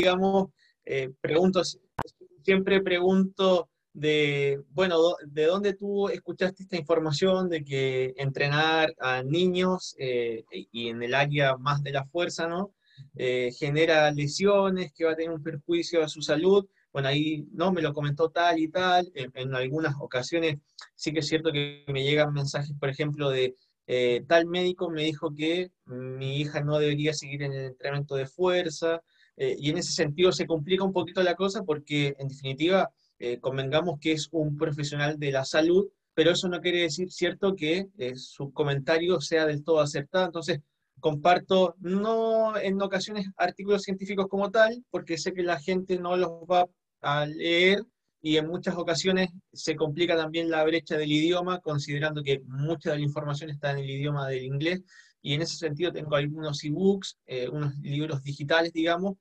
digamos, eh, pregunto, siempre pregunto de, bueno, ¿de dónde tú escuchaste esta información de que entrenar a niños eh, y en el área más de la fuerza, ¿no? Eh, genera lesiones, que va a tener un perjuicio a su salud. Bueno, ahí no me lo comentó tal y tal. En, algunas ocasiones sí que es cierto que me llegan mensajes, por ejemplo, de eh, tal médico me dijo que mi hija no debería seguir en el entrenamiento de fuerza. Y en ese sentido se complica un poquito la cosa porque, en definitiva, eh, convengamos que es un profesional de la salud, pero eso no quiere decir, cierto, que eh, su comentario sea del todo acertado. Entonces, comparto, no en ocasiones artículos científicos como tal, porque sé que la gente no los va a leer y en muchas ocasiones se complica también la brecha del idioma, considerando que mucha de la información está en el idioma del inglés, y en ese sentido tengo algunos ebooks, eh, unos libros digitales, digamos,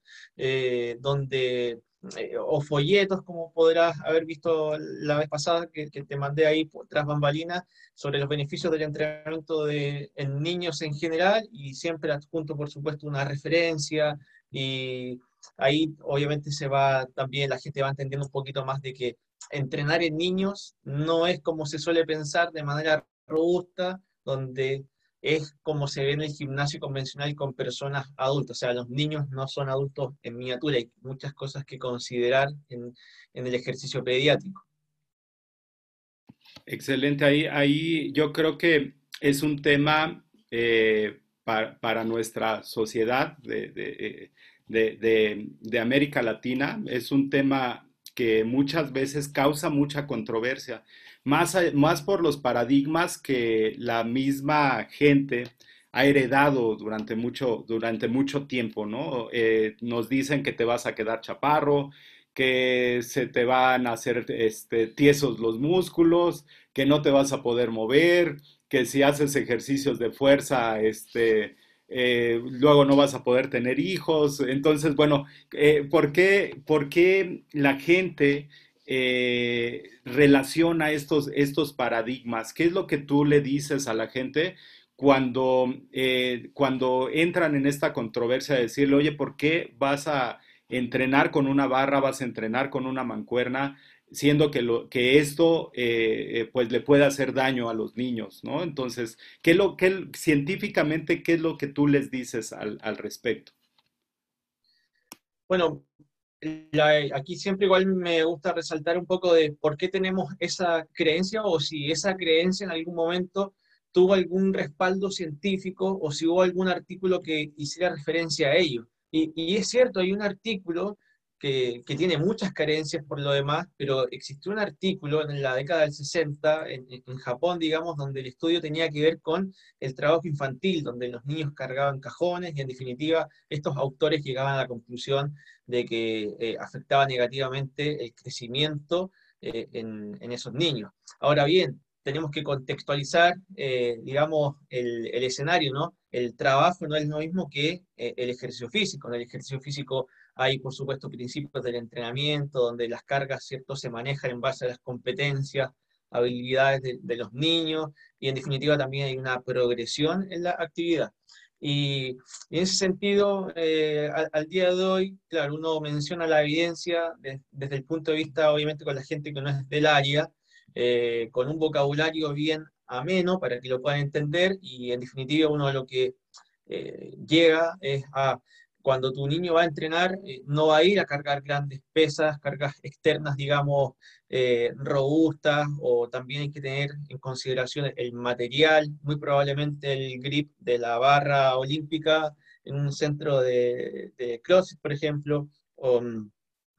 donde eh, o folletos, como podrás haber visto la vez pasada, que, te mandé ahí tras bambalinas, sobre los beneficios del entrenamiento de, en niños en general, y siempre adjunto, por supuesto, una referencia, y ahí obviamente se va también, la gente va entendiendo un poquito más de que entrenar en niños no es como se suele pensar de manera robusta, donde es como se ve en el gimnasio convencional con personas adultas, o sea, los niños no son adultos en miniatura, hay muchas cosas que considerar en, el ejercicio pediátrico. Excelente, ahí, ahí yo creo que es un tema eh, para, nuestra sociedad de, de América Latina, es un tema que muchas veces causa mucha controversia más, más por los paradigmas que la misma gente ha heredado durante mucho, durante mucho tiempo, ¿no? Eh, nos dicen que te vas a quedar chaparro, que se te van a hacer este, tiesos los músculos, que no te vas a poder mover, que si haces ejercicios de fuerza, este, eh, luego no vas a poder tener hijos. Entonces, bueno, eh, ¿por, qué, ¿por, qué, la gente eh, relaciona estos, estos paradigmas? ¿Qué es lo que tú le dices a la gente cuando, eh, cuando entran en esta controversia de decirle, oye, ¿por qué vas a entrenar con una barra, vas a entrenar con una mancuerna? siendo que, lo, que esto eh, pues le puede hacer daño a los niños, ¿no? Entonces, ¿qué lo, qué, científicamente, qué es lo que tú les dices al, al respecto? Bueno, aquí siempre igual me gusta resaltar un poco de por qué tenemos esa creencia o si esa creencia en algún momento tuvo algún respaldo científico o si hubo algún artículo que hiciera referencia a ello. Y, y es cierto, hay un artículo que, tiene muchas carencias por lo demás, pero existió un artículo en la década del 60 en, Japón, digamos, donde el estudio tenía que ver con el trabajo infantil, donde los niños cargaban cajones y en definitiva estos autores llegaban a la conclusión de que eh, afectaba negativamente el crecimiento eh, en, esos niños. Ahora bien, tenemos que contextualizar, eh, digamos, el, escenario, ¿no? El trabajo no es lo mismo que el ejercicio físico. En el ejercicio físico hay, por supuesto, principios del entrenamiento, donde las cargas ¿cierto? se manejan en base a las competencias, habilidades de, los niños, y en definitiva también hay una progresión en la actividad. Y, en ese sentido, eh, al, día de hoy, claro, uno menciona la evidencia desde el punto de vista, obviamente, con la gente que no es del área, eh, con un vocabulario bien ameno para que lo puedan entender, y en definitiva uno lo que eh, llega es a cuando tu niño va a entrenar, eh, no va a ir a cargar grandes pesas, cargas externas, digamos, eh, robustas, o también hay que tener en consideración el material, muy probablemente el grip de la barra olímpica en un centro de, de por ejemplo, mm,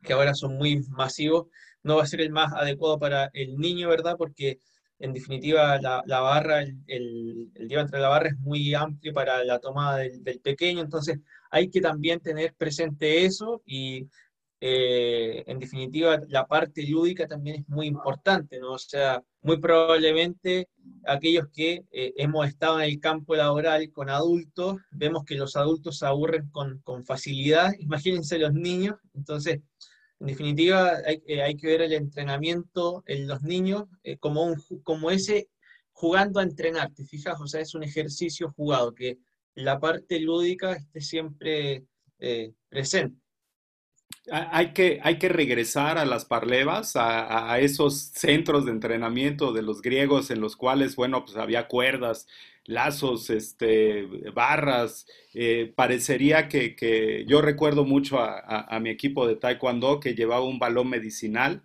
que ahora son muy masivos, no va a ser el más adecuado para el niño, ¿verdad? Porque en definitiva la, barra, el, el, diámetro de la barra es muy amplio para la tomada del, del pequeño, entonces hay que también tener presente eso y eh, en definitiva la parte lúdica también es muy importante, ¿no? O sea, muy probablemente aquellos que eh, hemos estado en el campo laboral con adultos, vemos que los adultos se aburren con, facilidad, imagínense los niños, entonces, en definitiva, hay, eh, hay que ver el entrenamiento en los niños como, un, como ese jugando a entrenar, ¿te fijas? O sea, es un ejercicio jugado que la parte lúdica esté siempre eh, presente. Hay que, hay que regresar a las parlevas, a, esos centros de entrenamiento de los griegos en los cuales, bueno, pues había cuerdas, lazos, este, barras. Eh, parecería que, yo recuerdo mucho a, mi equipo de taekwondo que llevaba un balón medicinal,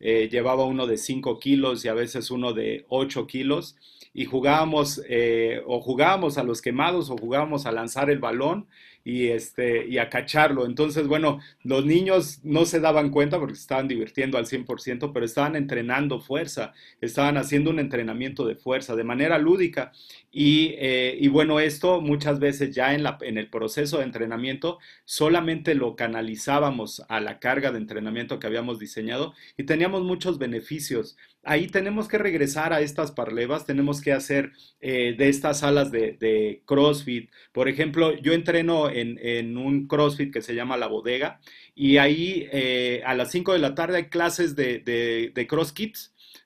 eh, llevaba uno de 5 kilos y a veces uno de 8 kilos y jugábamos eh, o jugábamos a los quemados o jugábamos a lanzar el balón y, este, y a cacharlo. Entonces, bueno, los niños no se daban cuenta porque se estaban divirtiendo al 100%, pero estaban entrenando fuerza, estaban haciendo un entrenamiento de fuerza de manera lúdica. Y, eh, y bueno, esto muchas veces ya en, la, en el proceso de entrenamiento solamente lo canalizábamos a la carga de entrenamiento que habíamos diseñado y teníamos muchos beneficios ahí tenemos que regresar a estas parlevas, tenemos que hacer eh, de estas salas de, CrossFit. Por ejemplo, yo entreno en, un CrossFit que se llama La Bodega y ahí eh, a las 5 de la tarde hay clases de, de, de Cross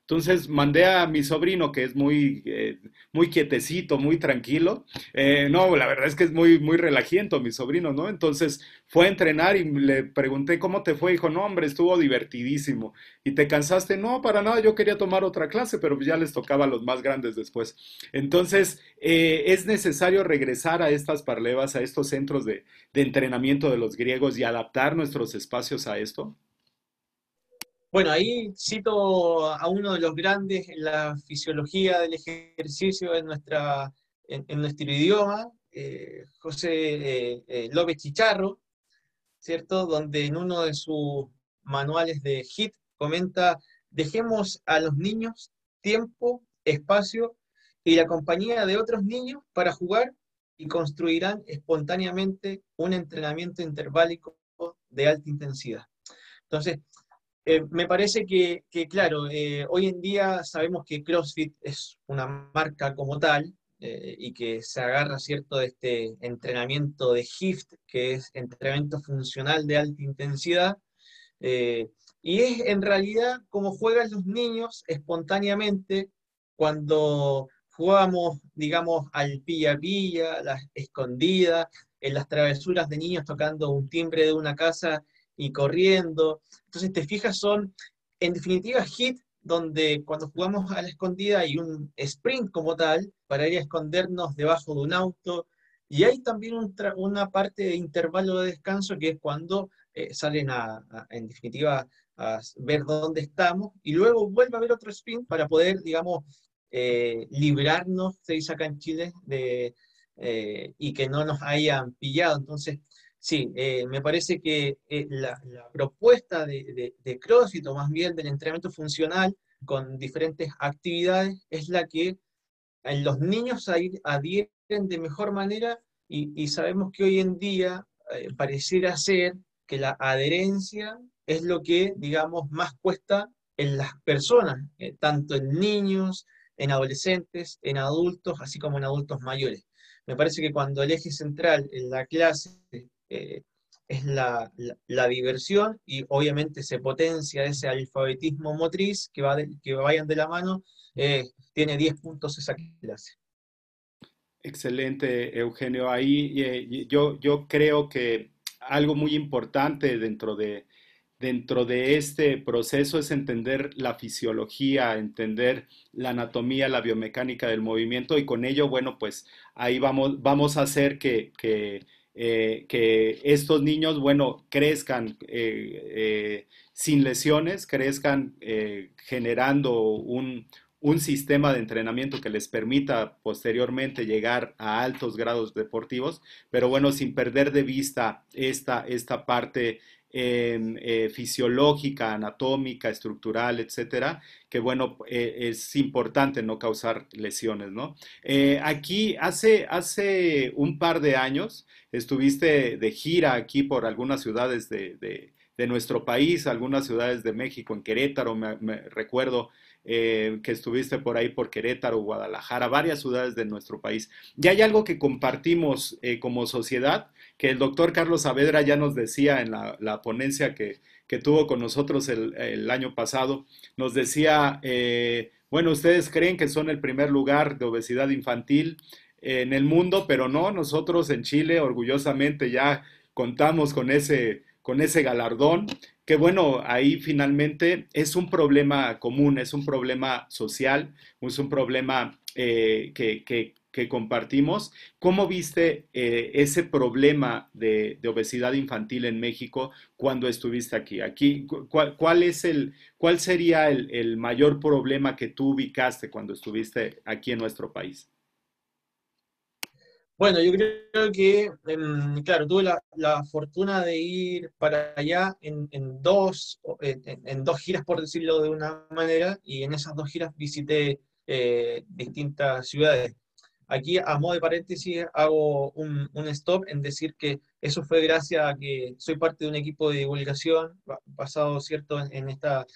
entonces mandé a mi sobrino, que es muy, eh, muy quietecito, muy tranquilo. Eh, no, la verdad es que es muy, muy relajiento mi sobrino, ¿no? Entonces fue a entrenar y le pregunté cómo te fue. Dijo, no, hombre, estuvo divertidísimo. ¿Y te cansaste? No, para nada, yo quería tomar otra clase, pero ya les tocaba a los más grandes después. Entonces, eh, es necesario regresar a estas parlevas, a estos centros de, de entrenamiento de los griegos y adaptar nuestros espacios a esto. Bueno, ahí cito a uno de los grandes en la fisiología del ejercicio en, nuestra, en, nuestro idioma, eh, José eh, eh, López Chicharro, ¿cierto? Donde en uno de sus manuales de HIT comenta, dejemos a los niños tiempo, espacio y la compañía de otros niños para jugar y construirán espontáneamente un entrenamiento interválico de alta intensidad. Entonces, eh, me parece que, claro, eh, hoy en día sabemos que CrossFit es una marca como tal eh, y que se agarra, ¿cierto?, de este entrenamiento de HIFT, que es entrenamiento funcional de alta intensidad, y es en realidad como juegan los niños espontáneamente cuando jugamos, digamos, al pilla-pilla, las escondidas, en las travesuras de niños tocando un timbre de una casa y corriendo. Entonces, te fijas, son en definitiva hit donde cuando jugamos a la escondida hay un sprint como tal para ir a escondernos debajo de un auto. Y hay también una parte de intervalo de descanso que es cuando eh, salen a, en definitiva, a ver dónde estamos y luego vuelve a haber otro sprint para poder, digamos, eh, librarnos, se dice acá en Chile, de, eh, y que no nos hayan pillado. Entonces, Sí, eh, me parece que eh, la, propuesta de, de, CrossFit, o más bien del entrenamiento funcional con diferentes actividades, es la que los niños adhieren de mejor manera y, sabemos que hoy en día eh, pareciera ser que la adherencia es lo que, digamos, más cuesta en las personas, tanto en niños, en adolescentes, en adultos, así como en adultos mayores. Me parece que cuando el eje central en la clase eh, es la, diversión y obviamente se potencia ese alfabetismo motriz que, va que vayan de la mano, eh, tiene 10 puntos esa clase. Excelente, Eugenio. Ahí eh, yo, yo creo que algo muy importante dentro de, dentro de este proceso es entender la fisiología, entender la anatomía, la biomecánica del movimiento y con ello, bueno, pues ahí vamos, vamos a hacer que eh, que estos niños, bueno, crezcan eh, eh, sin lesiones, crezcan generando un, sistema de entrenamiento que les permita posteriormente llegar a altos grados deportivos, pero bueno, sin perder de vista esta, esta parte eh, fisiológica, anatómica, estructural, etcétera, que bueno, eh, es importante no causar lesiones, ¿no? Eh, aquí hace, hace un par de años estuviste de gira aquí por algunas ciudades de, nuestro país, algunas ciudades de México, en Querétaro, me, recuerdo que estuviste por ahí por Querétaro, Guadalajara, varias ciudades de nuestro país. Y hay algo que compartimos como sociedad que el doctor Carlos Saavedra ya nos decía en la, ponencia que, tuvo con nosotros el, año pasado, nos decía, eh, bueno, ustedes creen que son el primer lugar de obesidad infantil en el mundo, pero no, nosotros en Chile orgullosamente ya contamos con ese con ese galardón, que bueno, ahí finalmente es un problema común, es un problema social, es un problema eh, que, que, compartimos. ¿Cómo viste eh, ese problema de, obesidad infantil en México cuando estuviste aquí? aquí ¿cuál, es el, cuál sería el, el mayor problema que tú ubicaste cuando estuviste aquí en nuestro país? Bueno, yo creo que, em, claro, tuve la, fortuna de ir para allá en, dos, en, dos giras, por decirlo de una manera, y en esas dos giras visité eh, distintas ciudades. Aquí, a modo de paréntesis, hago un, stop en decir que eso fue gracias a que soy parte de un equipo de divulgación basado, ¿cierto?, en, esta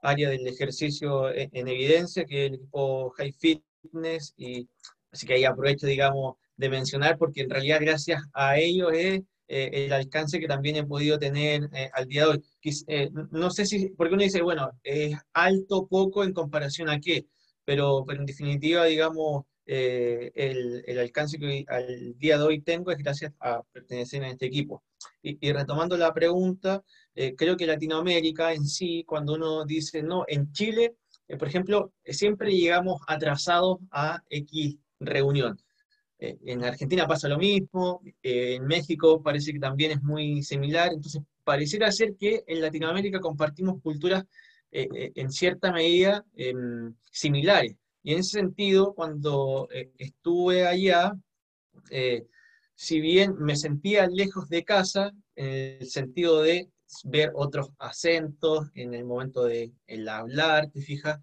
área del ejercicio en, en, evidencia, que el equipo High Fitness, y así que ahí aprovecho, digamos, de mencionar, porque en realidad gracias a ellos es eh, el alcance que también he podido tener eh, al día de hoy. Eh, no sé si, porque uno dice, bueno, es alto poco en comparación a qué, pero, pero en definitiva, digamos, el, el, alcance que al día de hoy tengo es gracias a pertenecer a este equipo. Y, y retomando la pregunta, creo que Latinoamérica en sí, cuando uno dice, no, en Chile, por ejemplo, siempre llegamos atrasados a X reunión. Eh, en Argentina pasa lo mismo, eh, en México parece que también es muy similar, entonces pareciera ser que en Latinoamérica compartimos culturas eh, en cierta medida em, similares. Y en ese sentido, cuando estuve allá, si bien me sentía lejos de casa, en el sentido de ver otros acentos en el momento de el hablar, te fijas,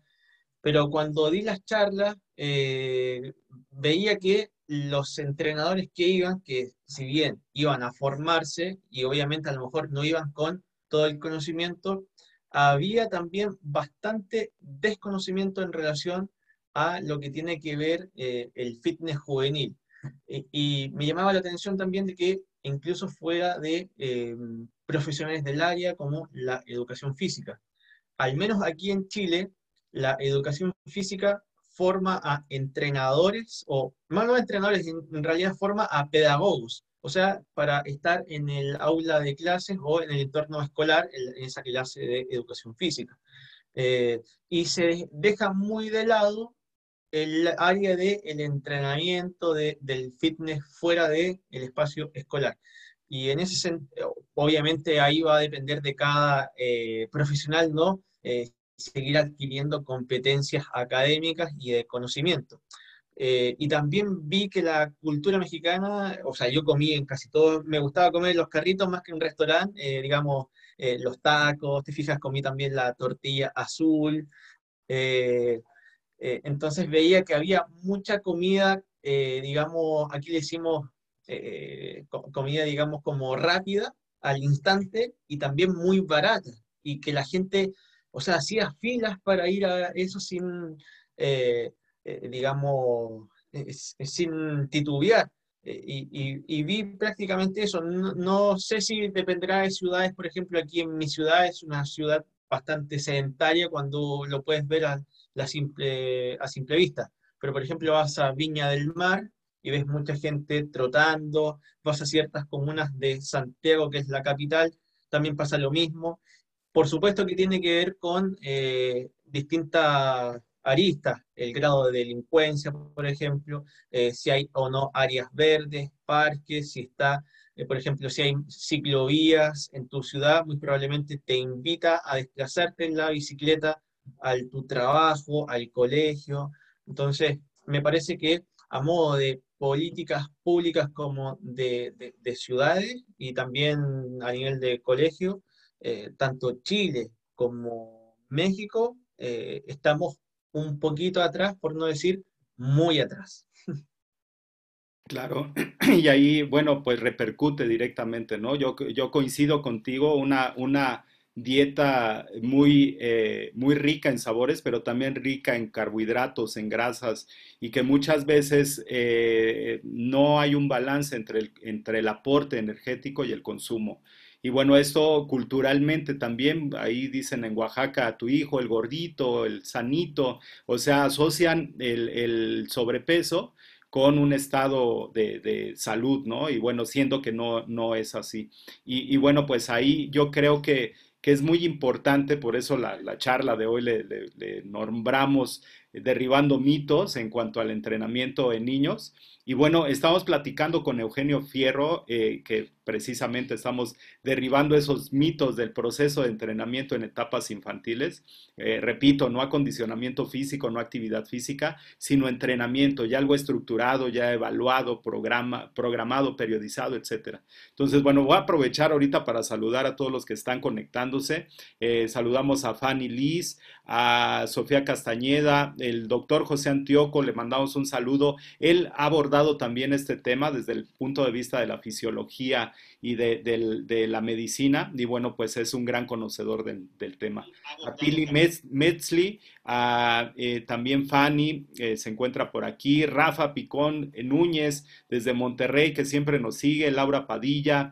pero cuando di las charlas, veía que los entrenadores que iban, que si bien iban a formarse y obviamente a lo mejor no iban con todo el conocimiento, había también bastante desconocimiento en relación a lo que tiene que ver eh, el fitness juvenil. y me llamaba la atención también de que incluso fuera de eh, profesionales del área como la educación física. Al menos aquí en Chile, la educación física forma a entrenadores, o más no entrenadores, en, realidad forma a pedagogos, o sea, para estar en el aula de clases o en el entorno escolar, en esa clase de educación física. Eh, y se deja muy de lado el área del el entrenamiento del fitness fuera del el espacio escolar. Y en ese sentido, obviamente ahí va a depender de cada eh, profesional, ¿no? Eh, seguir adquiriendo competencias académicas y de conocimiento. Eh, y también vi que la cultura mexicana, o sea, yo comí en casi todo, me gustaba comer los carritos más que en un restaurante, eh, digamos, eh, los tacos, te fijas, comí también la tortilla azul. Entonces veía que había mucha comida, digamos, aquí le decimos comida, digamos, como rápida, al instante, y también muy barata, y que la gente o sea, hacía filas para ir a eso sin, eh, eh, digamos, sin titubear. Eh, y, vi prácticamente eso. No, sé si dependerá de ciudades, por ejemplo, aquí en mi ciudad es una ciudad bastante sedentaria cuando lo puedes ver a simple vista. Pero, por ejemplo, vas a Viña del Mar y ves mucha gente trotando, vas a ciertas comunas de Santiago, que es la capital, también pasa lo mismo. Por supuesto que tiene que ver con eh, distintas aristas, el grado de delincuencia, por ejemplo, eh, si hay o no áreas verdes, parques, si está, eh, por ejemplo, si hay ciclovías en tu ciudad, muy probablemente te invita a desplazarte en la bicicleta al tu trabajo, al colegio. Entonces, me parece que a modo de políticas públicas como de ciudades y también a nivel de colegio, eh, tanto Chile como México eh, estamos un poquito atrás, por no decir muy atrás. Claro, y ahí, bueno, pues repercute directamente, ¿no? Yo, yo coincido contigo, una, una dieta muy, eh, muy rica en sabores, pero también rica en carbohidratos, en grasas, y que muchas veces no hay un balance entre el, entre el aporte energético y el consumo. Y bueno, esto culturalmente también, ahí dicen en Oaxaca a tu hijo, el gordito, el sanito, o sea, asocian el, sobrepeso con un estado de, salud, ¿no? Y bueno, siendo que no, no es así. Y, bueno, pues ahí yo creo que, es muy importante, por eso la, charla de hoy le, le nombramos derribando mitos en cuanto al entrenamiento en niños. Y bueno, estamos platicando con Eugenio Fierro, eh, que precisamente estamos derribando esos mitos del proceso de entrenamiento en etapas infantiles. Eh, repito, no acondicionamiento físico, no actividad física, sino entrenamiento, ya algo estructurado, ya evaluado, programa, programado, periodizado, etc. Entonces, bueno, voy a aprovechar ahorita para saludar a todos los que están conectándose. Eh, saludamos a Fanny Liz, a Sofía Castañeda, el doctor José Antioco, le mandamos un saludo. Él ha abordado también este tema desde el punto de vista de la fisiología y de, la medicina, y bueno, pues es un gran conocedor del, tema. A Pili Metzli, a, eh, también Fanny eh, se encuentra por aquí, Rafa Picón eh, Núñez desde Monterrey, que siempre nos sigue, Laura Padilla,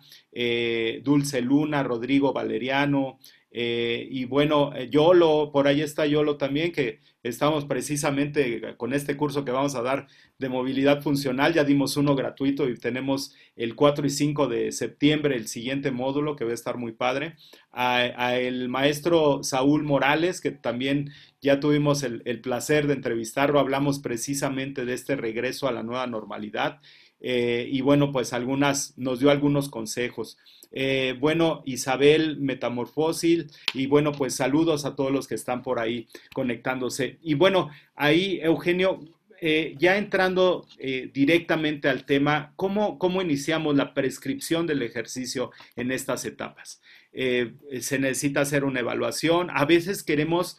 Dulce Luna, Rodrigo Valeriano, eh, y bueno, eh, Yolo, por ahí está Yolo también, que estamos precisamente con este curso que vamos a dar de movilidad funcional. Ya dimos uno gratuito y tenemos el 4 y 5 de septiembre el siguiente módulo que va a estar muy padre. A, el maestro Saúl Morales, que también ya tuvimos el, placer de entrevistarlo, hablamos precisamente de este regreso a la nueva normalidad. Eh, y bueno, pues algunas, nos dio algunos consejos. Eh, bueno, Isabel Metamorfósil, y bueno, pues saludos a todos los que están por ahí conectándose. Y bueno, ahí, Eugenio, eh, ya entrando directamente al tema, ¿cómo, ¿cómo, iniciamos la prescripción del ejercicio en estas etapas? se necesita hacer una evaluación. A veces queremos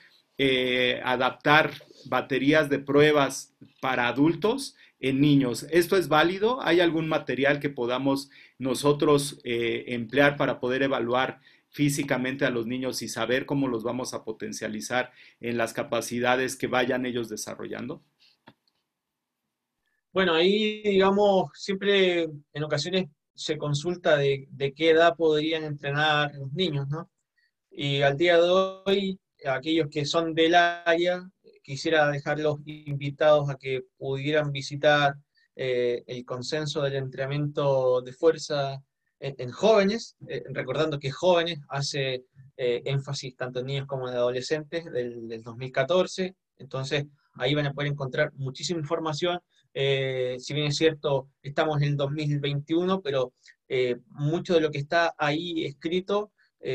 adaptar baterías de pruebas para adultos en niños. ¿Esto es válido? ¿Hay algún material que podamos nosotros eh, emplear para poder evaluar físicamente a los niños y saber cómo los vamos a potencializar en las capacidades que vayan ellos desarrollando? Bueno, ahí, digamos, siempre en ocasiones se consulta de, de qué edad podrían entrenar los niños, ¿no? Y al día de hoy, aquellos que son del área quisiera dejarlos invitados a que pudieran visitar eh, el consenso del entrenamiento de fuerza en, jóvenes, eh, recordando que jóvenes hace eh, énfasis tanto en niños como en adolescentes del, 2014, entonces ahí van a poder encontrar muchísima información. si bien es cierto, estamos en el 2021, pero mucho de lo que está ahí escrito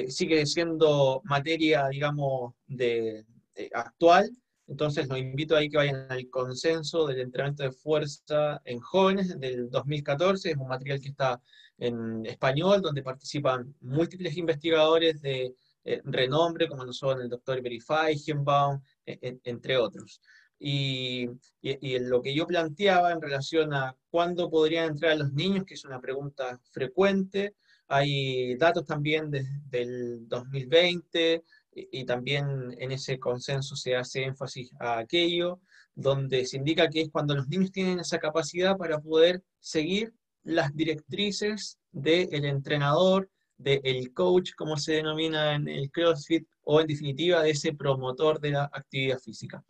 sigue siendo materia, digamos, de actual entonces los invito ahí que vayan al consenso del entrenamiento de fuerza en jóvenes del 2014. Es un material que está en español, donde participan múltiples investigadores de eh, renombre, como lo son el doctor Verify, Feigenbaum, e, entre otros. Y, lo que yo planteaba en relación a cuándo podrían entrar los niños, que es una pregunta frecuente, hay datos también desde el 2020, y también en ese consenso se hace énfasis a aquello, donde se indica que es cuando los niños tienen esa capacidad para poder seguir las directrices del entrenador, del coach, como se denomina en el CrossFit, o en definitiva de ese promotor de la actividad física.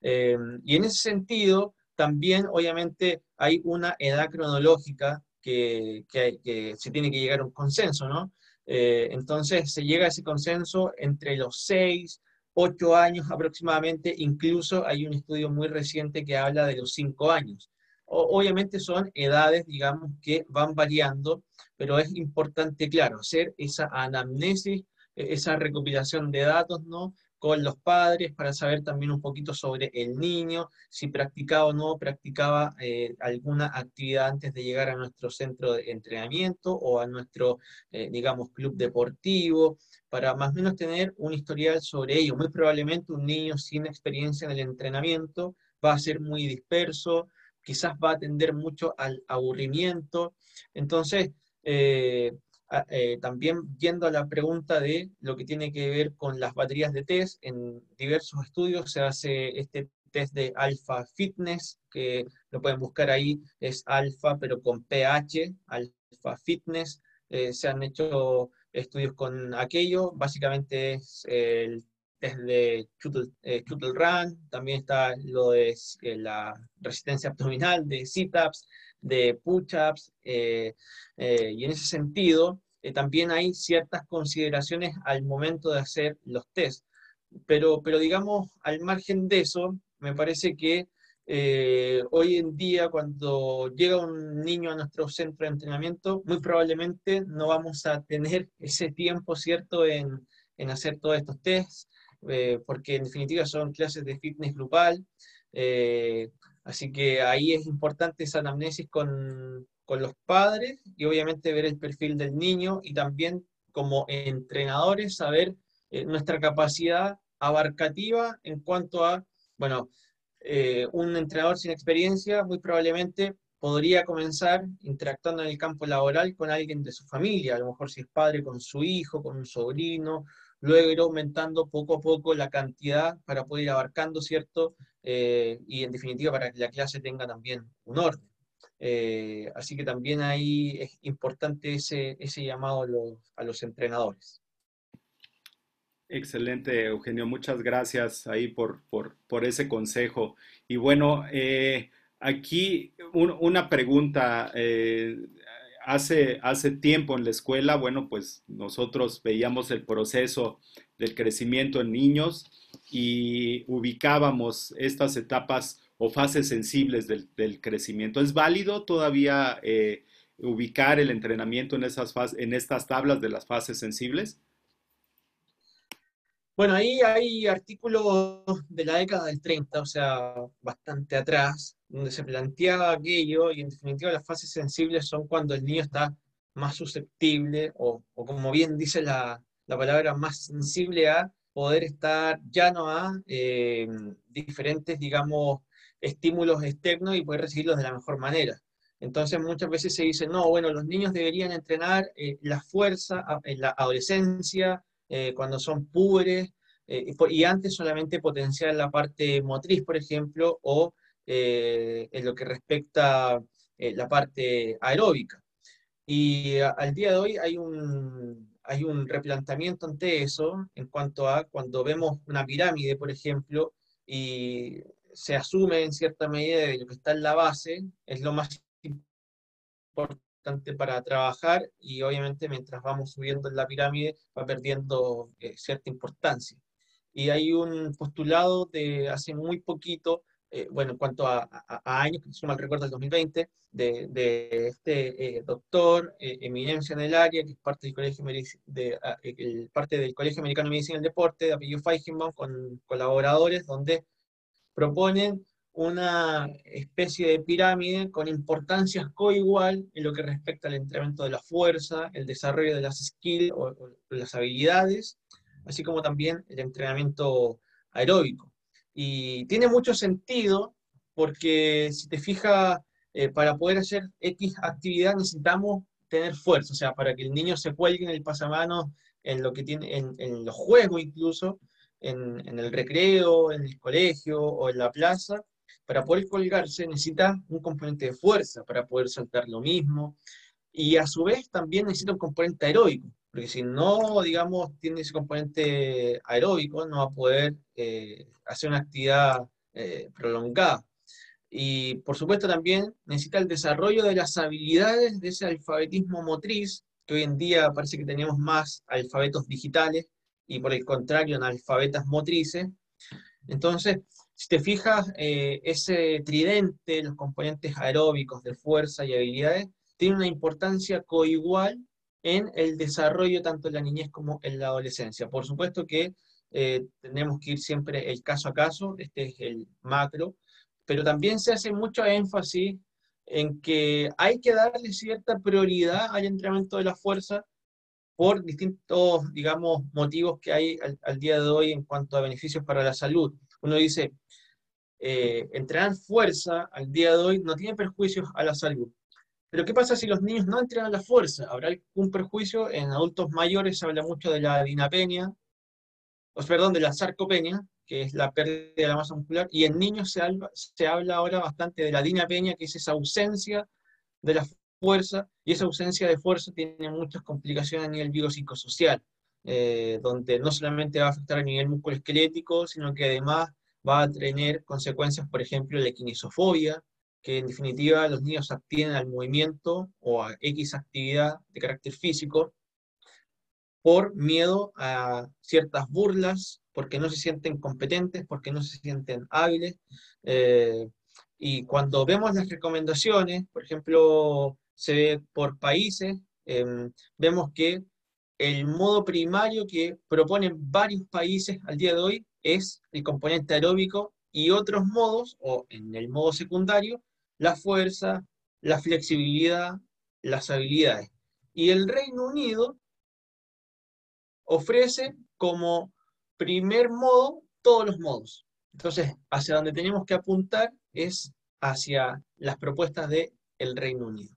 Eh, y en ese sentido, también obviamente hay una edad cronológica que, que, que se tiene que llegar a un consenso, ¿no? Eh, entonces se llega a ese consenso entre los 6, 8 años aproximadamente, incluso hay un estudio muy reciente que habla de los 5 años. obviamente son edades, digamos, que van variando, pero es importante, claro, hacer esa anamnesis, e-, esa recopilación de datos, ¿no? Con los padres para saber también un poquito sobre el niño, si practicaba o no practicaba eh, alguna actividad antes de llegar a nuestro centro de entrenamiento o a nuestro, eh, digamos, club deportivo, para más o menos tener un historial sobre ello. Muy probablemente un niño sin experiencia en el entrenamiento va a ser muy disperso, quizás va a tender mucho al aburrimiento. Entonces, eh, eh, también yendo a la pregunta de lo que tiene que ver con las baterías de test, en diversos estudios se hace este test de Alpha Fitness, que lo pueden buscar ahí, es alfa pero con PH, Alpha Fitness. Eh, se han hecho estudios con aquello, básicamente es el test de shuttle, run, también está lo de la resistencia abdominal, de sit-ups, de push-ups, y en ese sentido también hay ciertas consideraciones al momento de hacer los tests. Pero, pero digamos, al margen de eso, me parece que eh, hoy en día cuando llega un niño a nuestro centro de entrenamiento, muy probablemente no vamos a tener ese tiempo, ¿cierto?, en, en hacer todos estos tests, eh, porque en definitiva son clases de fitness grupal, eh, así que ahí es importante esa anamnesis con, con los padres y obviamente ver el perfil del niño y también como entrenadores saber nuestra capacidad abarcativa en cuanto a, bueno, eh, un entrenador sin experiencia muy probablemente podría comenzar interactuando en el campo laboral con alguien de su familia, a lo mejor si es padre con su hijo, con un sobrino, luego ir aumentando poco a poco la cantidad para poder ir abarcando, ¿cierto? Eh, y en definitiva para que la clase tenga también un orden. Eh, así que también ahí es importante ese, ese llamado a los, a los entrenadores. Excelente, Eugenio. Muchas gracias ahí por, por, ese consejo. Y bueno, eh, aquí una pregunta. Eh, hace, hace tiempo en la escuela, bueno, pues nosotros veíamos el proceso del crecimiento en niños y ubicábamos estas etapas o fases sensibles del, crecimiento. ¿Es válido todavía eh, ubicar el entrenamiento en, esas en estas tablas de las fases sensibles? Bueno, ahí hay artículos de la década del 30, o sea, bastante atrás, donde se planteaba aquello y en definitiva las fases sensibles son cuando el niño está más susceptible o, como bien dice la, palabra, más sensible a poder estar llano a eh, diferentes, digamos, estímulos externos y poder recibirlos de la mejor manera. Entonces muchas veces se dice, no, bueno, los niños deberían entrenar eh, la fuerza en la adolescencia, eh, cuando son púberes, eh, y antes solamente potenciar la parte motriz, por ejemplo, o eh, en lo que respecta la parte aeróbica. Y al día de hoy hay un, hay un replanteamiento ante eso en cuanto a cuando vemos una pirámide, por ejemplo, y se asume en cierta medida de lo que está en la base, es lo más importante para trabajar y obviamente mientras vamos subiendo en la pirámide va perdiendo eh, cierta importancia. Y hay un postulado de hace muy poquito, eh, bueno, en cuanto a, años, que si mal recuerdo, el 2020, de, este eh, doctor, eminencia en el área, que es parte del Colegio, de, el, parte del Colegio Americano de Medicina y Deporte, de apellido Feigenbaum, con colaboradores, donde proponen una especie de pirámide con importancias coigual en lo que respecta al entrenamiento de la fuerza, el desarrollo de las skills o, las habilidades, así como también el entrenamiento aeróbico. Y tiene mucho sentido porque si te fijas, eh, para poder hacer X actividad necesitamos tener fuerza, o sea, para que el niño se cuelgue en el pasamanos, en lo que tiene, en, los juegos incluso, en, en, el recreo, en el colegio o en la plaza, para poder colgarse necesita un componente de fuerza para poder saltar lo mismo, y a su vez también necesita un componente aeróbico, porque si no, digamos, tiene ese componente aeróbico, no va a poder eh, hacer una actividad eh, prolongada. Y por supuesto también necesita el desarrollo de las habilidades de ese alfabetismo motriz, que hoy en día parece que tenemos más alfabetos digitales y por el contrario analfabetas motrices. Entonces, si te fijas, eh, ese tridente, los componentes aeróbicos de fuerza y habilidades, tiene una importancia coigual en el desarrollo tanto en la niñez como en la adolescencia. Por supuesto que eh, tenemos que ir siempre el caso a caso, este es el macro, pero también se hace mucho énfasis en que hay que darle cierta prioridad al entrenamiento de la fuerza por distintos, digamos, motivos que hay al día de hoy en cuanto a beneficios para la salud. Uno dice, eh, entrenar fuerza al día de hoy no tiene perjuicios a la salud. Pero ¿qué pasa si los niños no entrenan la fuerza? ¿Habrá algún perjuicio? En adultos mayores se habla mucho de la dinapenia, o perdón, de la sarcopenia, que es la pérdida de la masa muscular, y en niños se habla, ahora bastante de la dinapenia, que es esa ausencia de la fuerza, y esa ausencia de fuerza tiene muchas complicaciones a nivel biopsicosocial. eh, donde no solamente va a afectar a nivel musculoesquelético, sino que además va a tener consecuencias, por ejemplo, la equinesofobia, que en definitiva los niños abstienen al movimiento o a X actividad de carácter físico por miedo a ciertas burlas, porque no se sienten competentes, porque no se sienten hábiles. Eh, y cuando vemos las recomendaciones, por ejemplo, se ve por países, em, vemos que el modo primario que proponen varios países al día de hoy es el componente aeróbico y otros modos, o en el modo secundario, la fuerza, la flexibilidad, las habilidades. Y el Reino Unido ofrece como primer modo todos los modos. Entonces, hacia donde tenemos que apuntar es hacia las propuestas del el Reino Unido.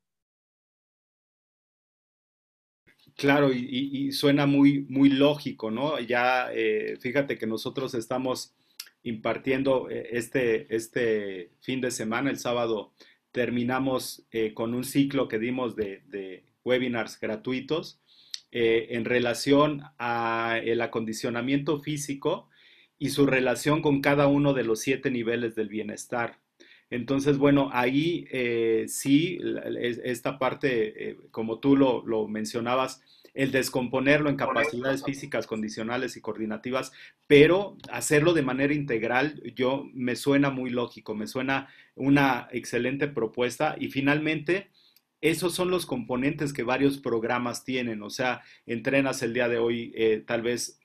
Claro, y, suena muy, muy lógico, ¿no? Ya eh, fíjate que nosotros estamos impartiendo eh, este, este fin de semana, el sábado, terminamos eh, con un ciclo que dimos de, webinars gratuitos en relación al acondicionamiento físico y su relación con cada uno de los siete niveles del bienestar. Entonces, bueno, ahí eh, sí, esta parte, eh, como tú lo, mencionabas, el descomponerlo en capacidades físicas, condicionales y coordinativas, pero hacerlo de manera integral, yo me suena muy lógico, me suena una excelente propuesta y finalmente... Esos son los componentes que varios programas tienen, o sea, entrenas el día de hoy eh, tal vez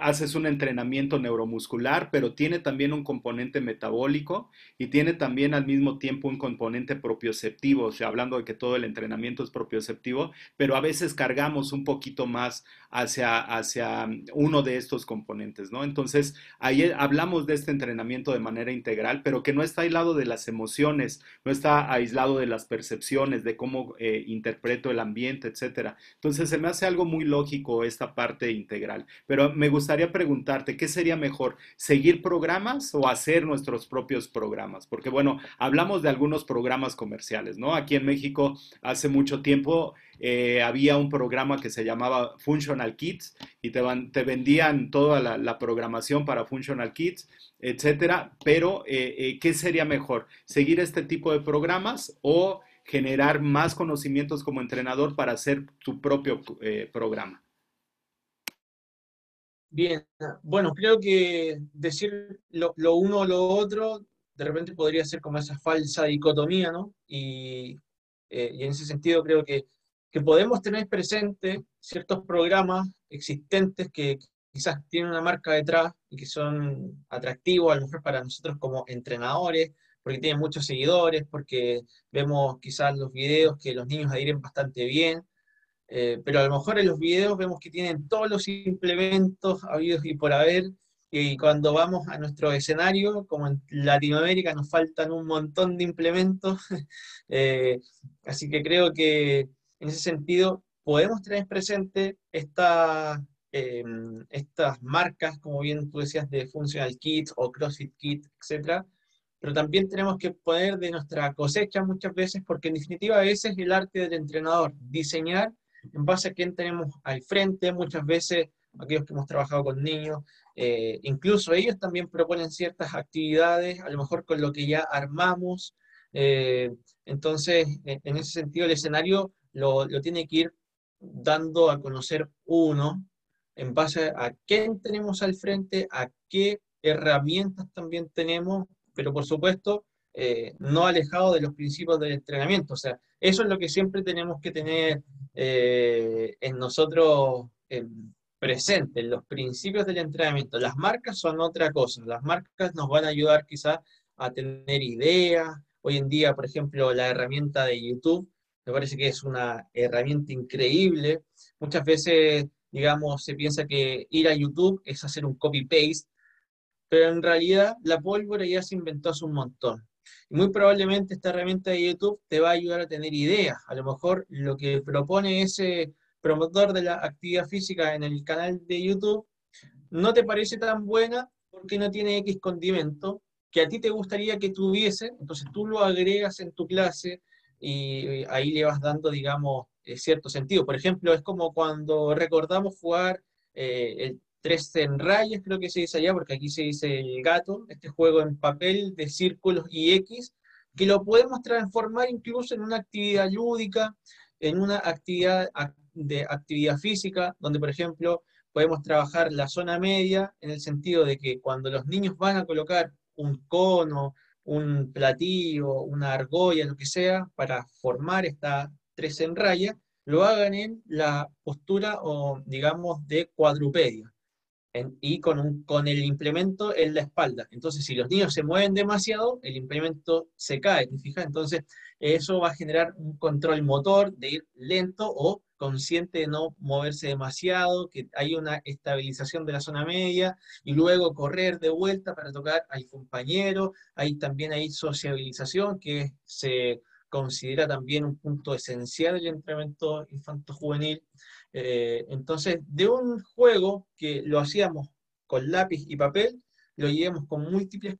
haces un entrenamiento neuromuscular, pero tiene también un componente metabólico y tiene también al mismo tiempo un componente propioceptivo, o sea, hablando de que todo el entrenamiento es propioceptivo, pero a veces cargamos un poquito más hacia, hacia uno de estos componentes, ¿no? Entonces, ahí hablamos de este entrenamiento de manera integral, pero que no está aislado de las emociones, no está aislado de las percepciones, de cómo eh, interpreto el ambiente, etcétera. Entonces, se me hace algo muy lógico esta parte integral, pero me gustaría preguntarte, ¿qué sería mejor? ¿Seguir programas o hacer nuestros propios programas? Porque, bueno, hablamos de algunos programas comerciales, ¿no? Aquí en México hace mucho tiempo eh, había un programa que se llamaba Functional Kids y te, vendían toda la, programación para Functional Kids, etcétera. Pero, eh, eh, ¿qué sería mejor? ¿Seguir este tipo de programas o generar más conocimientos como entrenador para hacer tu propio programa? Bien, bueno, creo que decir lo, uno o lo otro de repente podría ser como esa falsa dicotomía, ¿no? Y, y en ese sentido creo que que podemos tener presente ciertos programas existentes que quizás tienen una marca detrás y que son atractivos a lo mejor para nosotros como entrenadores, porque tienen muchos seguidores, porque vemos quizás los videos que los niños adhieren bastante bien, eh, pero a lo mejor en los videos vemos que tienen todos los implementos habidos y por haber, y cuando vamos a nuestro escenario, como en Latinoamérica, nos faltan un montón de implementos, eh, así que creo que en ese sentido, podemos tener presente em, estas marcas, como bien tú decías, de Functional Kit o CrossFit Kit, etc. Pero también tenemos que poner de nuestra cosecha muchas veces, porque en definitiva ese es el arte del entrenador, diseñar en base a quién tenemos al frente, muchas veces aquellos que hemos trabajado con niños, eh, incluso ellos también proponen ciertas actividades, a lo mejor con lo que ya armamos. Eh, entonces, en ese sentido, el escenario lo, tiene que ir dando a conocer uno en base a quién tenemos al frente, a qué herramientas también tenemos, pero por supuesto eh, no alejado de los principios del entrenamiento. O sea, eso es lo que siempre tenemos que tener eh, en nosotros presente, en los principios del entrenamiento. Las marcas son otra cosa, las marcas nos van a ayudar quizás a tener ideas. Hoy en día, por ejemplo, la herramienta de YouTube me parece que es una herramienta increíble. Muchas veces, digamos, se piensa que ir a YouTube es hacer un copy-paste, pero en realidad la pólvora ya se inventó hace un montón. Y muy probablemente esta herramienta de YouTube te va a ayudar a tener ideas. A lo mejor lo que propone ese promotor de la actividad física en el canal de YouTube no te parece tan buena porque no tiene X condimento que a ti te gustaría que tuviese, entonces tú lo agregas en tu clase, y ahí le vas dando, digamos, eh, cierto sentido. Por ejemplo, es como cuando recordamos jugar eh, el 3 en rayas, creo que se dice allá, porque aquí se dice el gato, este juego en papel de círculos y X, que lo podemos transformar incluso en una actividad lúdica, en una actividad de actividad física, donde por ejemplo podemos trabajar la zona media en el sentido de que cuando los niños van a colocar un cono, un platillo, una argolla, lo que sea, para formar esta tres en raya, lo hagan en la postura o digamos de cuadrupedia y con, un, con el implemento en la espalda. Entonces, si los niños se mueven demasiado, el implemento se cae, ¿te Entonces, eso va a generar un control motor de ir lento o consciente de no moverse demasiado, que hay una estabilización de la zona media, y luego correr de vuelta para tocar al compañero. Hay también hay sociabilización, que se considera también un punto esencial del entrenamiento infanto-juvenil. Eh, entonces, de un juego que lo hacíamos con lápiz y papel, lo llevamos con múltiples,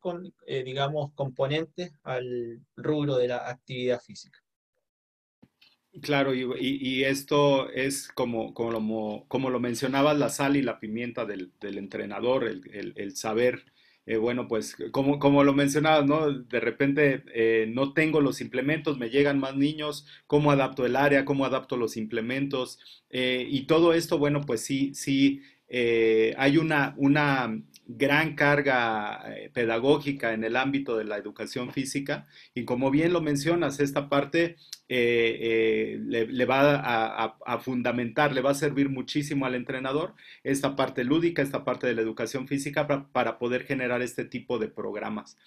eh, digamos, componentes al rubro de la actividad física. Claro, y, esto es como, como, como, lo mencionabas, la sal y la pimienta del, entrenador, el, saber, eh, bueno, pues como, como lo mencionabas, ¿no? De repente no tengo los implementos, me llegan más niños, ¿cómo adapto el área? ¿Cómo adapto los implementos? y todo esto, bueno, pues sí, sí, hay una, una gran carga eh, pedagógica en el ámbito de la educación física y como bien lo mencionas, esta parte eh, eh, le, va a, fundamentar, le va a servir muchísimo al entrenador esta parte lúdica, esta parte de la educación física para, poder generar este tipo de programas.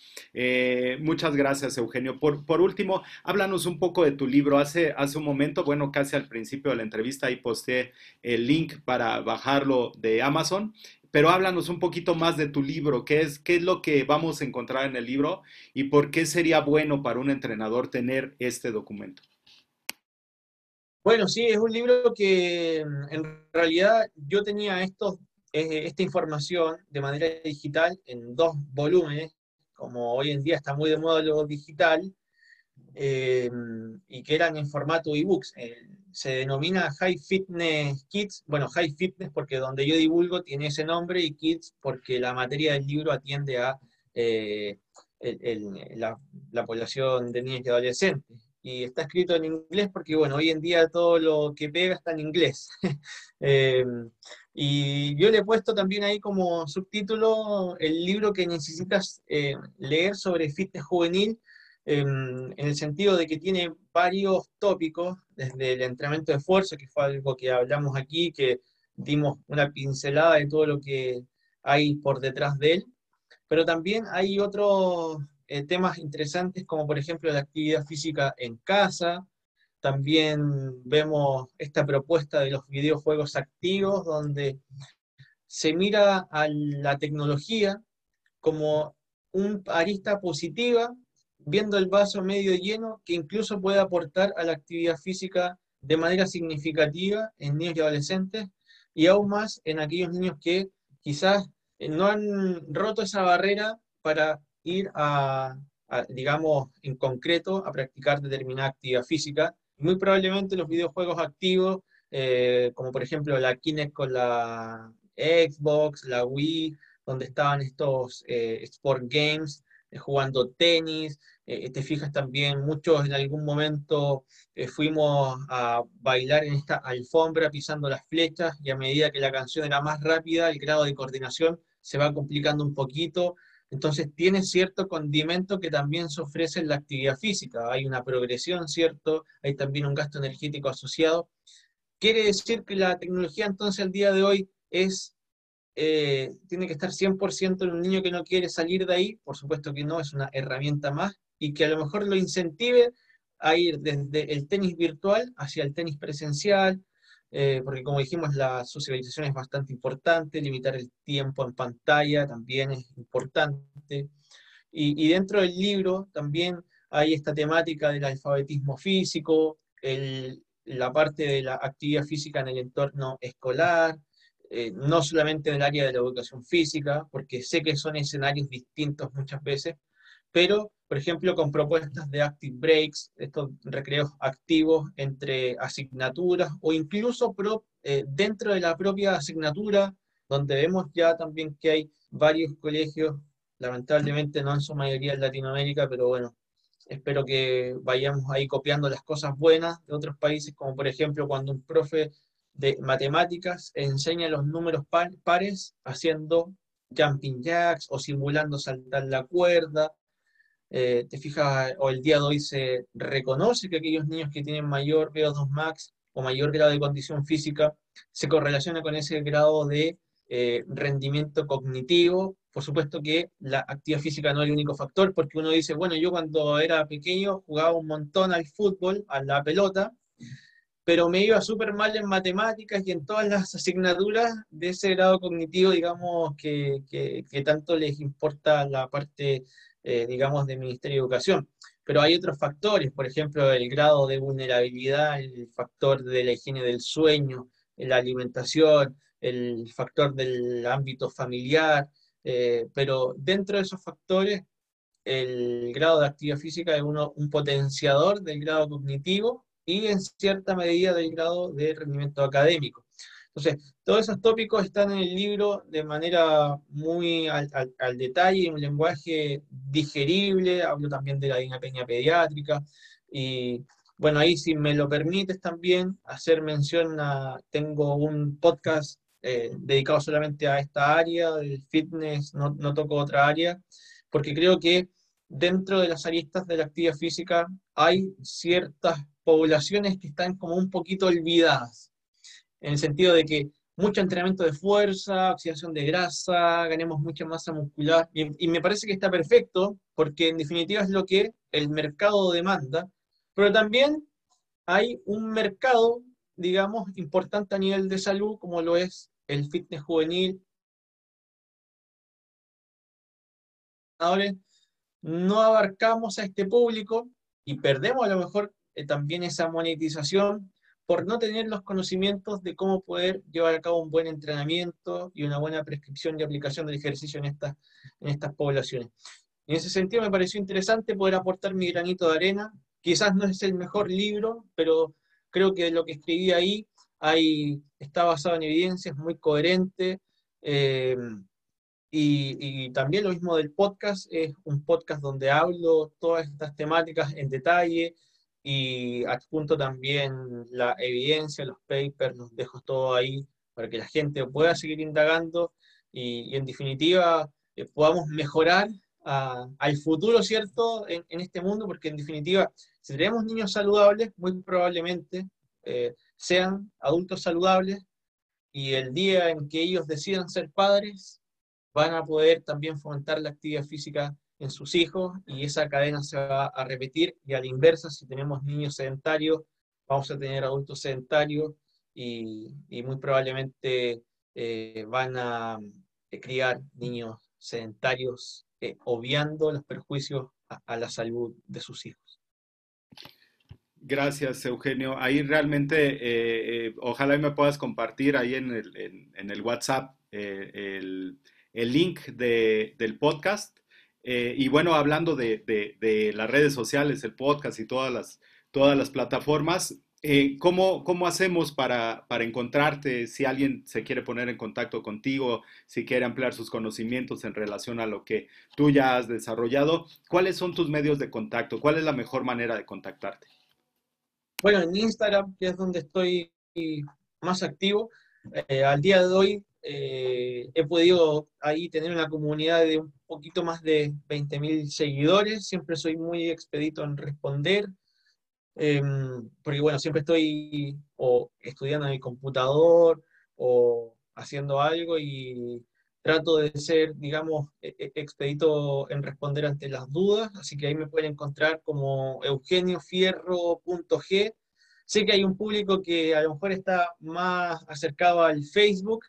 muchas gracias, Eugenio. Por, por, último, háblanos un poco de tu libro. Hace, hace un momento, bueno, casi al principio de la entrevista, ahí posté el link para bajarlo de Amazon pero háblanos un poquito más de tu libro, ¿Qué es, qué es lo que vamos a encontrar en el libro y por qué sería bueno para un entrenador tener este documento. Bueno, sí, es un libro que mm, en realidad yo tenía eh, esta información de manera digital en dos volúmenes, como hoy en día está muy de moda lo digital, eh, y que eran en formato ebooks se denomina High Fitness Kids, bueno, High Fitness porque donde yo divulgo tiene ese nombre y Kids porque la materia del libro atiende a eh, la, población de niños y adolescentes. Y está escrito en inglés porque, bueno, hoy en día todo lo que pega está en inglés. Em, y yo le he puesto también ahí como subtítulo el libro que necesitas eh, leer sobre fitness juvenil en, el sentido de que tiene varios tópicos, desde el entrenamiento de esfuerzo, que fue algo que hablamos aquí, que dimos una pincelada de todo lo que hay por detrás de él, pero también hay otros eh, temas interesantes, como por ejemplo la actividad física en casa, también vemos esta propuesta de los videojuegos activos, donde se mira a la tecnología como un arista positiva viendo el vaso medio lleno que incluso puede aportar a la actividad física de manera significativa en niños y adolescentes y aún más en aquellos niños que quizás eh, no han roto esa barrera para ir a, digamos, en concreto, a practicar determinada actividad física. Muy probablemente los videojuegos activos, eh, como por ejemplo la Kinect con la Xbox, la Wii, donde estaban estos eh, sport games, jugando tenis, eh, te fijas también, muchos en algún momento eh, fuimos a bailar en esta alfombra pisando las flechas y a medida que la canción era más rápida, el grado de coordinación se va complicando un poquito. Entonces tiene cierto condimento que también se ofrece en la actividad física. Hay una progresión, ¿cierto? Hay también un gasto energético asociado. Quiere decir que la tecnología entonces al día de hoy es eh, tiene que estar 100% en un niño que no quiere salir de ahí, por supuesto que no, es una herramienta más, y que a lo mejor lo incentive a ir desde el tenis virtual hacia el tenis presencial, eh, porque como dijimos, la socialización es bastante importante, limitar el tiempo en pantalla también es importante. Y, dentro del libro también hay esta temática del alfabetismo físico, la parte de la actividad física en el entorno escolar, eh, no solamente en el área de la educación física, porque sé que son escenarios distintos muchas veces, pero, por ejemplo, con propuestas de active breaks, estos recreos activos entre asignaturas o incluso eh, dentro de la propia asignatura, donde vemos ya también que hay varios colegios, lamentablemente no en su mayoría en Latinoamérica, pero bueno, espero que vayamos ahí copiando las cosas buenas de otros países, como por ejemplo cuando un profe de matemáticas enseña los números pares haciendo jumping jacks o simulando saltar la cuerda. Eh, te fijas, o el día de hoy se reconoce que aquellos niños que tienen mayor VO2 max o mayor grado de condición física se correlaciona con ese grado de eh, rendimiento cognitivo. Por supuesto que la actividad física no es el único factor, porque uno dice, bueno, yo cuando era pequeño jugaba un montón al fútbol, a la pelota, pero me iba súper mal en matemáticas y en todas las asignaturas de ese grado cognitivo, digamos, que, que, tanto les importa la parte, eh, digamos, del Ministerio de Educación. Pero hay otros factores, por ejemplo, el grado de vulnerabilidad, el factor de la higiene del sueño, la alimentación, el factor del ámbito familiar, eh, pero dentro de esos factores, el grado de actividad física es uno, un potenciador del grado cognitivo y en cierta medida del grado de rendimiento académico. Entonces, todos esos tópicos están en el libro de manera muy al, detalle, en un lenguaje digerible, hablo también de la dinapenia pediátrica, y bueno, ahí si me lo permites también hacer mención a, tengo un podcast eh, dedicado solamente a esta área del fitness, no, no toco otra área, porque creo que dentro de las aristas de la actividad física hay ciertas poblaciones que están como un poquito olvidadas, en el sentido de que mucho entrenamiento de fuerza, oxidación de grasa, ganemos mucha masa muscular, y, me parece que está perfecto, porque en definitiva es lo que el mercado demanda, pero también hay un mercado, digamos, importante a nivel de salud, como lo es el fitness juvenil. No abarcamos a este público y perdemos a lo mejor eh, también esa monetización por no tener los conocimientos de cómo poder llevar a cabo un buen entrenamiento y una buena prescripción y aplicación del ejercicio en estas, en estas poblaciones. En ese sentido me pareció interesante poder aportar mi granito de arena. Quizás no es el mejor libro, pero creo que lo que escribí ahí hay, está basado en evidencias, muy coherente. Eh, y, y, también lo mismo del podcast, es un podcast donde hablo todas estas temáticas en detalle, y adjunto también la evidencia, los papers, los dejo todo ahí para que la gente pueda seguir indagando y, en definitiva eh, podamos mejorar al futuro, ¿cierto?, en, este mundo, porque en definitiva, si tenemos niños saludables, muy probablemente eh, sean adultos saludables y el día en que ellos decidan ser padres, van a poder también fomentar la actividad física en sus hijos y esa cadena se va a repetir y a la inversa, si tenemos niños sedentarios, vamos a tener adultos sedentarios y, muy probablemente eh, van a eh, criar niños sedentarios eh, obviando los perjuicios a, la salud de sus hijos. Gracias, Eugenio. Ahí realmente, ojalá me puedas compartir ahí en el, WhatsApp el, link del podcast eh, y bueno, hablando de, las redes sociales, el podcast y todas las, todas las plataformas, eh, ¿cómo, ¿cómo, hacemos para, para, encontrarte si alguien se quiere poner en contacto contigo, si quiere ampliar sus conocimientos en relación a lo que tú ya has desarrollado? ¿Cuáles son tus medios de contacto? ¿Cuál es la mejor manera de contactarte? Bueno, en Instagram, que es donde estoy más activo, eh, al día de hoy he podido ahí tener una comunidad de un poquito más de 20.000 seguidores, siempre soy muy expedito en responder, em, porque bueno, siempre estoy o estudiando en el computador o haciendo algo y trato de ser, digamos, e, e, expedito en responder ante las dudas, así que ahí me pueden encontrar como eugeniofierro.g. Sé que hay un público que a lo mejor está más acercado al Facebook,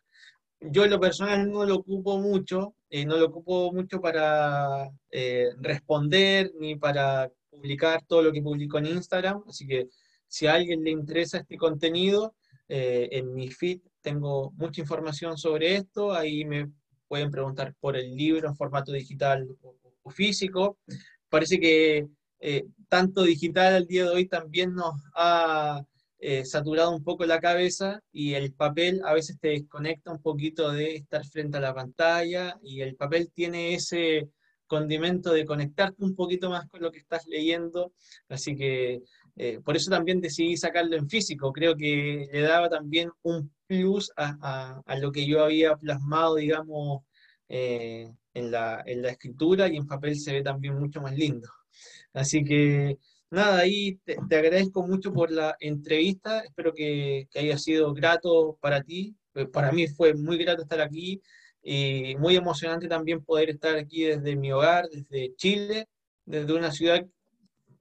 yo lo personal no lo ocupo mucho, eh, no lo ocupo mucho para eh, responder ni para publicar todo lo que publico en Instagram, así que si a alguien le interesa este contenido, eh, en mi feed tengo mucha información sobre esto, ahí me pueden preguntar por el libro en formato digital o, físico, parece que eh, tanto digital al día de hoy también nos ha eh, saturado un poco la cabeza y el papel a veces te desconecta un poquito de estar frente a la pantalla y el papel tiene ese condimento de conectarte un poquito más con lo que estás leyendo, así que eh, por eso también decidí sacarlo en físico, creo que le daba también un plus a, lo que yo había plasmado, digamos, en, la, en la escritura y en papel se ve también mucho más lindo. Así que nada, ahí te, agradezco mucho por la entrevista, espero que, haya sido grato para ti, eh, para mí fue muy grato estar aquí y muy emocionante también poder estar aquí desde mi hogar, desde Chile, desde una ciudad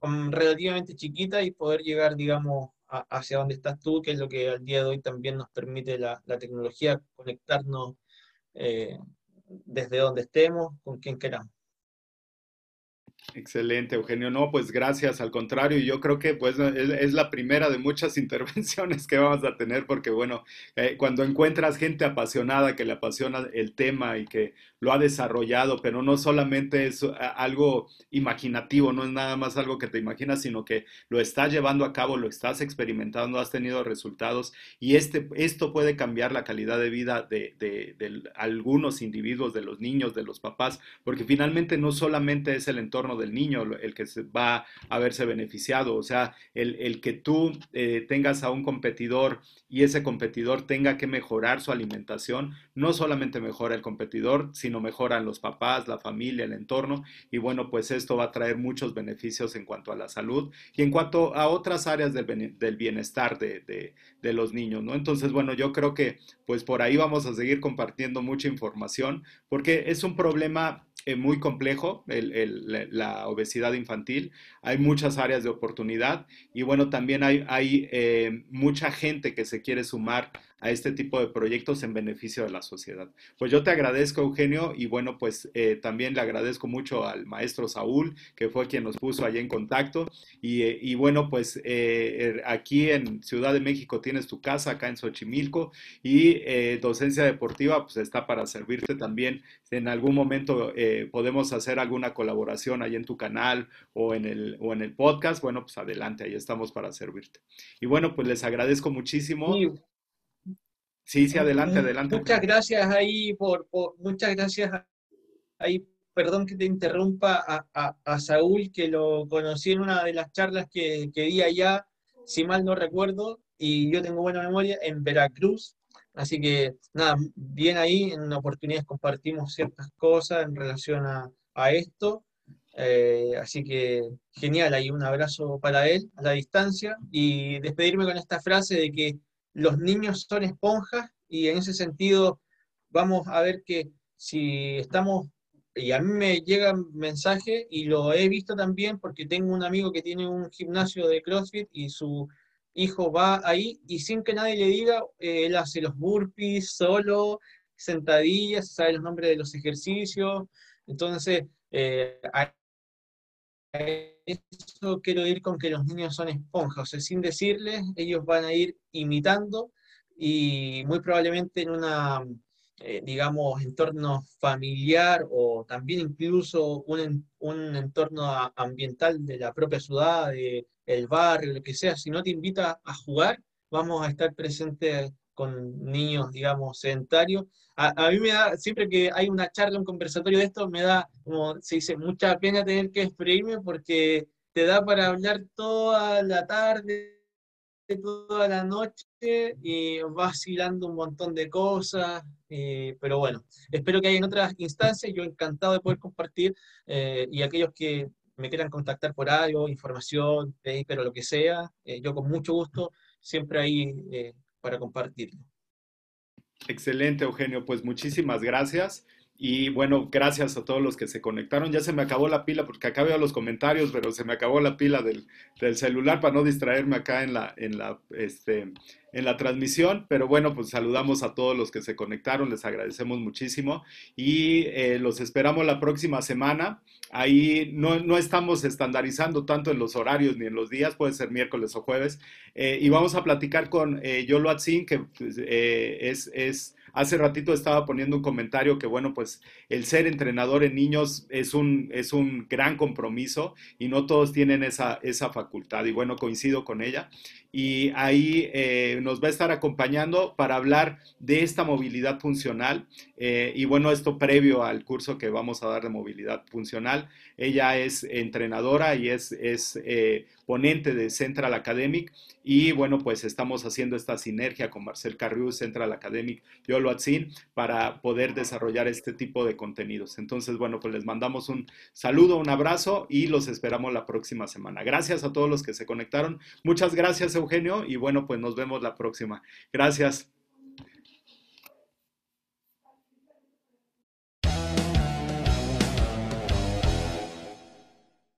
relativamente chiquita y poder llegar, digamos, hacia donde estás tú, que es lo que al día de hoy también nos permite la, tecnología, conectarnos eh, desde donde estemos, con quien queramos. Excelente, Eugenio. No, pues gracias. Al contrario, yo creo que pues es, la primera de muchas intervenciones que vamos a tener porque bueno, eh, cuando encuentras gente apasionada que le apasiona el tema y que lo ha desarrollado, pero no solamente es algo imaginativo, no es nada más algo que te imaginas, sino que lo estás llevando a cabo, lo estás experimentando, has tenido resultados y este, esto puede cambiar la calidad de vida de algunos individuos, de los niños, de los papás, porque finalmente no solamente es el entorno del niño el que va a verse beneficiado. O sea, el, que tú eh, tengas a un competidor y ese competidor tenga que mejorar su alimentación, no solamente mejora el competidor, sino mejoran los papás, la familia, el entorno. Y bueno, pues esto va a traer muchos beneficios en cuanto a la salud y en cuanto a otras áreas del, bienestar de, de los niños, ¿no? Entonces, bueno, yo creo que pues por ahí vamos a seguir compartiendo mucha información porque es un problema eh, muy complejo, la obesidad infantil. Hay muchas áreas de oportunidad y bueno, también hay, hay eh, mucha gente que se quiere sumar a este tipo de proyectos en beneficio de la sociedad. Pues yo te agradezco, Eugenio, y bueno, pues eh, también le agradezco mucho al maestro Saúl, que fue quien nos puso allí en contacto. Y, eh, bueno, pues eh, er, aquí en Ciudad de México tienes tu casa, acá en Xochimilco, y docencia deportiva, pues está para servirte también. En algún momento podemos hacer alguna colaboración ahí en tu canal o en, el, o en el podcast. Bueno, pues adelante, ahí estamos para servirte. Y bueno, pues les agradezco muchísimo. Sí, adelante, adelante. Muchas gracias ahí por, muchas gracias ahí, perdón que te interrumpa a, Saúl, que lo conocí en una de las charlas que, que di allá, si mal no recuerdo, y yo tengo buena memoria, en Veracruz. Así que nada, bien ahí, en oportunidades compartimos ciertas cosas en relación a, esto. Eh, así que genial, ahí un abrazo para él a la distancia y despedirme con esta frase de que los niños son esponjas y en ese sentido vamos a ver que si estamos, y a mí me llegan mensajes y lo he visto también porque tengo un amigo que tiene un gimnasio de CrossFit y su hijo va ahí y sin que nadie le diga, eh, él hace los burpees solo, sentadillas, sabe los nombres de los ejercicios. Entonces, eh, eso quiero ir con que los niños son esponjas, o sea, sin decirles, ellos van a ir imitando y muy probablemente en una, eh, digamos, entorno familiar o también incluso un, un entorno ambiental de la propia ciudad, de el barrio, lo que sea, si no te invita a jugar, vamos a estar presentes con niños, digamos, sedentarios. A, mí me da, siempre que hay una charla, un conversatorio de esto, me da, como se dice, mucha pena tener que despedirme porque te da para hablar toda la tarde, toda la noche y vacilando un montón de cosas. Eh, pero bueno, espero que haya en otras instancias. Yo encantado de poder compartir eh, y aquellos que me quieran contactar por algo, información, pero lo que sea, eh, yo con mucho gusto siempre ahí para compartirlo. Excelente, Eugenio. Pues muchísimas gracias. Y bueno, gracias a todos los que se conectaron. Ya se me acabó la pila porque acá veo los comentarios, pero se me acabó la pila del, celular para no distraerme acá en la, en la, este, en la transmisión, pero bueno, pues saludamos a todos los que se conectaron, les agradecemos muchísimo y eh, los esperamos la próxima semana. Ahí no, no, estamos estandarizando tanto en los horarios ni en los días, puede ser miércoles o jueves, eh, y vamos a platicar con eh, Yolo Atzin, que pues, es, es hace ratito estaba poniendo un comentario que, bueno, pues el ser entrenador en niños es un, es un gran compromiso y no todos tienen esa, esa facultad. Y bueno, coincido con ella. Y ahí eh, nos va a estar acompañando para hablar de esta movilidad funcional. Eh, y bueno, esto previo al curso que vamos a dar de movilidad funcional. Ella es entrenadora y es, es eh, ponente de Central Academic y bueno, pues estamos haciendo esta sinergia con Marcel Carriú, Central Academic y Oloatzin para poder desarrollar este tipo de contenidos. Entonces, bueno, pues les mandamos un saludo, un abrazo y los esperamos la próxima semana. Gracias a todos los que se conectaron. Muchas gracias, Eugenio, y bueno, pues nos vemos la próxima. Gracias.